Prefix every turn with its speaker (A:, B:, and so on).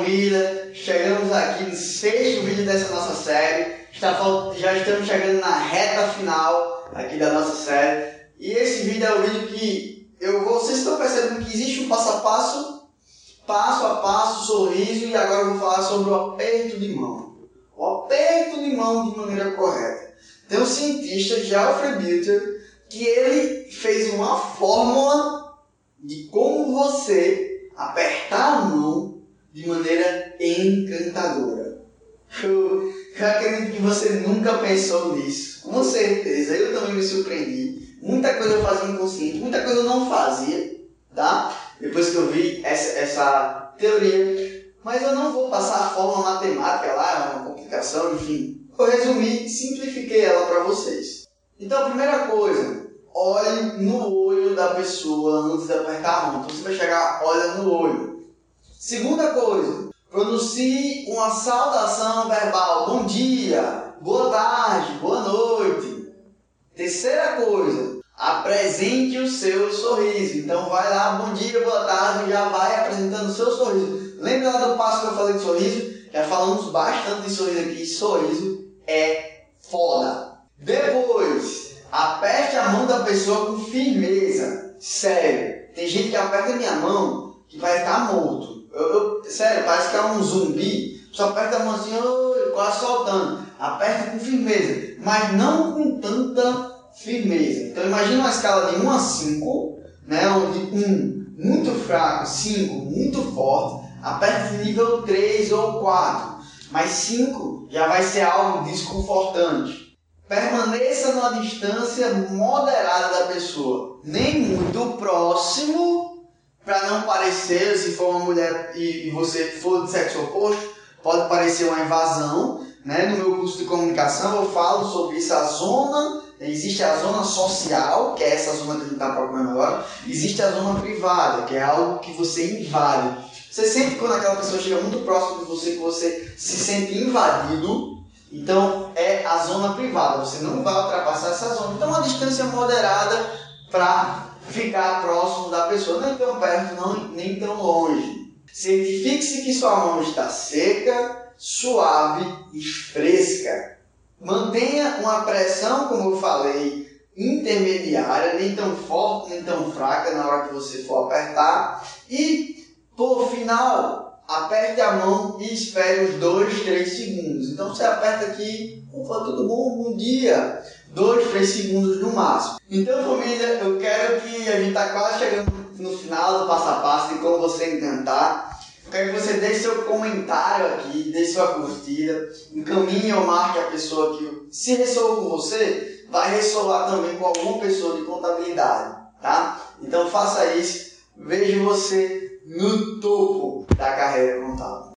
A: família, chegamos aqui no sexto vídeo dessa nossa série. já estamos chegando na reta final aqui da nossa série. E esse vídeo é o vídeo que eu vocês estão percebendo que existe um passo a passo, passo a passo, sorriso, e agora eu vou falar sobre o aperto de mão. O aperto de mão de maneira correta. Tem um cientista, Geoffrey Bilter, que ele fez uma fórmula de como você apertar a mão de maneira encantadora. Eu, eu acredito que você nunca pensou nisso. Com certeza, eu também me surpreendi. Muita coisa eu fazia inconsciente, muita coisa eu não fazia, tá? Depois que eu vi essa, essa teoria. Mas eu não vou passar a fórmula matemática lá, uma complicação, enfim. Eu resumi e simplifiquei ela para vocês. Então, a primeira coisa, olhe no olho da pessoa antes de apertar a mão. Então, você vai chegar, olha no olho. Segunda coisa, pronuncie uma saudação verbal. Bom dia, boa tarde, boa noite. Terceira coisa, apresente o seu sorriso. Então vai lá, bom dia, boa tarde, já vai apresentando o seu sorriso. Lembra lá do passo que eu falei de sorriso? Já falamos bastante de sorriso aqui. Sorriso é foda. Depois, aperte a mão da pessoa com firmeza. Sério, tem gente que aperta minha mão que vai ficar morto. Eu, eu, sério, parece que é um zumbi. Só aperta a mão assim, oh, quase soltando. Aperta com firmeza, mas não com tanta firmeza. Então imagina uma escala de 1 a 5, né, onde 1 muito fraco, 5 muito forte, aperta nível 3 ou 4. Mas 5 já vai ser algo desconfortante. Permaneça numa distância moderada da pessoa, nem muito próximo para não parecer, se for uma mulher e, e, você for de sexo oposto, pode parecer uma invasão. Né? No meu curso de comunicação eu falo sobre isso, a zona, existe a zona social, que é essa zona que a gente está procurando agora, existe a zona privada, que é algo que você invade. Você sente quando aquela pessoa chega muito próximo de você, que você se sente invadido, então é a zona privada, você não vai ultrapassar essa zona. Então uma distância moderada para ficar próximo da pessoa, nem tão perto, não, nem tão longe. Certifique-se que sua mão está seca, suave e fresca. Mantenha uma pressão, como eu falei, intermediária, nem tão forte, nem tão fraca na hora que você for apertar. E, por final, aperte a mão e espere os 2, 3 segundos. Então você aperta aqui, opa, tudo bom? Bom dia dois, três segundos no máximo. Então, família, eu quero que a gente está quase chegando no final do passo a passo de como você encantar. Eu quero que você deixe seu comentário aqui, deixe sua curtida, encaminhe ou marque a pessoa que, se ressoou com você, vai ressoar também com alguma pessoa de contabilidade, tá? Então faça isso. Vejo você no topo da carreira contábil.